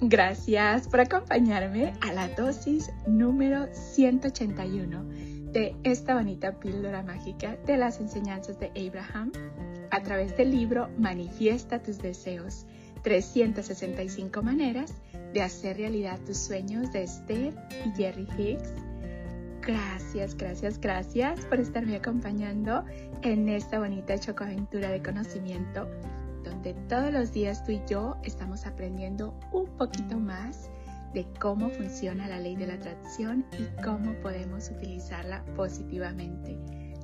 Gracias por acompañarme a la dosis número 181 de esta bonita píldora mágica de las enseñanzas de Abraham a través del libro Manifiesta tus deseos, 365 maneras de hacer realidad tus sueños de Esther y Jerry Hicks. Gracias, gracias, gracias por estarme acompañando en esta bonita chocoaventura de conocimiento donde todos los días tú y yo estamos aprendiendo un poquito más de cómo funciona la ley de la atracción y cómo podemos utilizarla positivamente.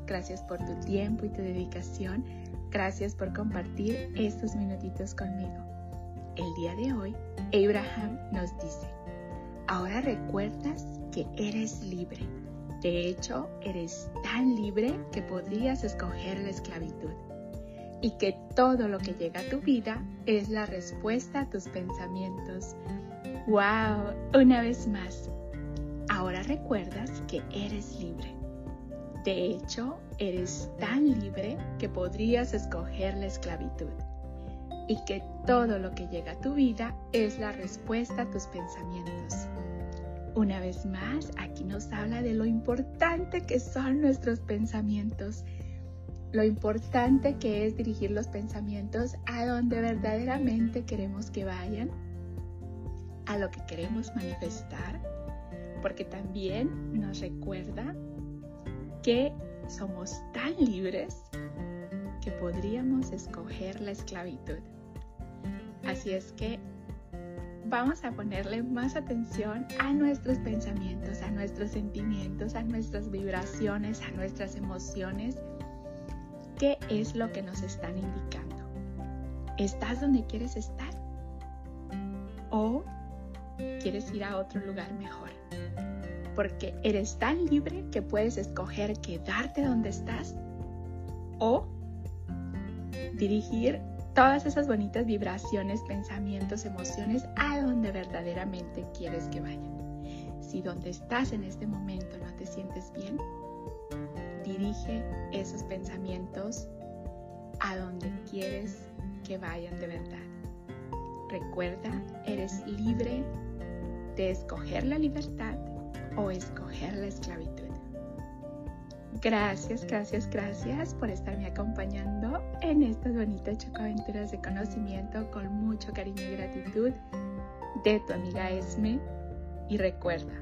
Gracias por tu tiempo y tu dedicación. Gracias por compartir estos minutitos conmigo. El día de hoy, Abraham nos dice, ahora recuerdas que eres libre. De hecho, eres tan libre que podrías escoger la esclavitud y que todo lo que llega a tu vida es la respuesta a tus pensamientos. ¡Wow! Una vez más, ahora recuerdas que eres libre. De hecho, eres tan libre que podrías escoger la esclavitud y que todo lo que llega a tu vida es la respuesta a tus pensamientos. Una vez más, aquí nos habla de lo importante que son nuestros pensamientos lo importante que es dirigir los pensamientos a donde verdaderamente queremos que vayan, a lo que queremos manifestar, porque también nos recuerda que somos tan libres que podríamos escoger la esclavitud. Así es que vamos a ponerle más atención a nuestros pensamientos, a nuestros sentimientos, a nuestras vibraciones, a nuestras emociones ¿Qué es lo que nos están indicando? ¿Estás donde quieres estar? ¿O quieres ir a otro lugar mejor? Porque eres tan libre que puedes escoger quedarte donde estás o dirigir todas esas bonitas vibraciones, pensamientos, emociones a donde verdaderamente quieres que vayan. Si donde estás en este momento no te sientes bien, dirige esos pensamientos a donde quieres que vayan de verdad. Recuerda, eres libre de escoger la libertad o escoger la esclavitud. Gracias, gracias, gracias por estarme acompañando en estas bonitas chocoaventuras de conocimiento con mucho cariño y gratitud de tu amiga Esme. Y recuerda,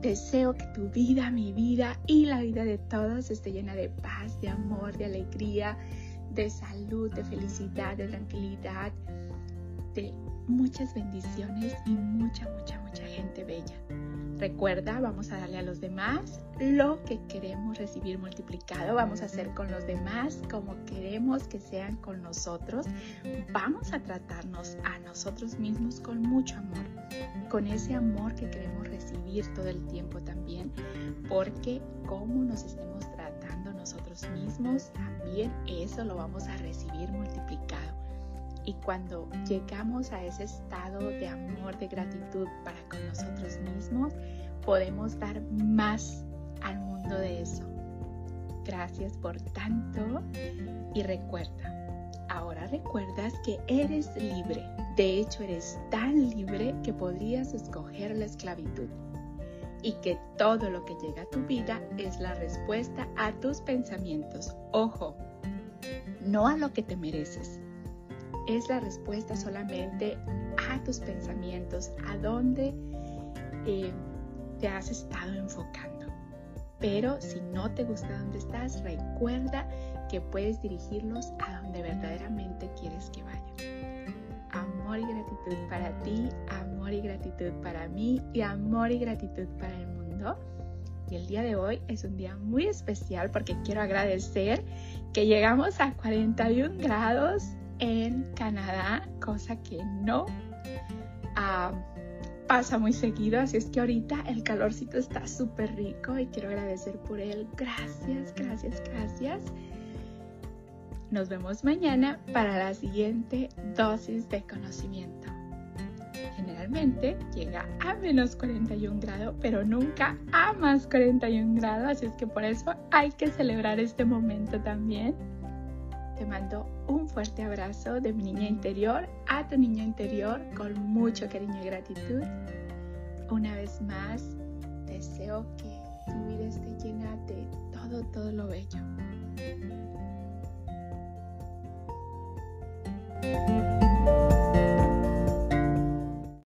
Deseo que tu vida, mi vida y la vida de todos esté llena de paz, de amor, de alegría, de salud, de felicidad, de tranquilidad, de muchas bendiciones y mucha, mucha, mucha gente bella. Recuerda, vamos a darle a los demás lo que queremos recibir multiplicado. Vamos a hacer con los demás como queremos que sean con nosotros. Vamos a tratarnos a nosotros mismos con mucho amor, con ese amor que queremos recibir todo el tiempo también, porque como nos estemos tratando nosotros mismos, también eso lo vamos a recibir multiplicado. Y cuando llegamos a ese estado de amor, de gratitud para con nosotros mismos, podemos dar más al mundo de eso. Gracias por tanto y recuerda, ahora recuerdas que eres libre. De hecho, eres tan libre que podrías escoger la esclavitud y que todo lo que llega a tu vida es la respuesta a tus pensamientos. Ojo, no a lo que te mereces, es la respuesta solamente a tus pensamientos, a dónde eh, te has estado enfocando. Pero si no te gusta donde estás, recuerda que puedes dirigirlos a donde verdaderamente quieres que vayan. Amor y gratitud para ti, amor y gratitud para mí y amor y gratitud para el mundo. Y el día de hoy es un día muy especial porque quiero agradecer que llegamos a 41 grados en Canadá, cosa que no ah, pasa muy seguido, así es que ahorita el calorcito está súper rico y quiero agradecer por él. Gracias, gracias, gracias. Nos vemos mañana para la siguiente dosis de conocimiento. Generalmente llega a menos 41 grados, pero nunca a más 41 grados, así es que por eso hay que celebrar este momento también Te mando un fuerte abrazo de mi niña interior a tu niña interior con mucho cariño y gratitud. Una vez más, deseo que tu vida esté llena de todo, todo lo bello.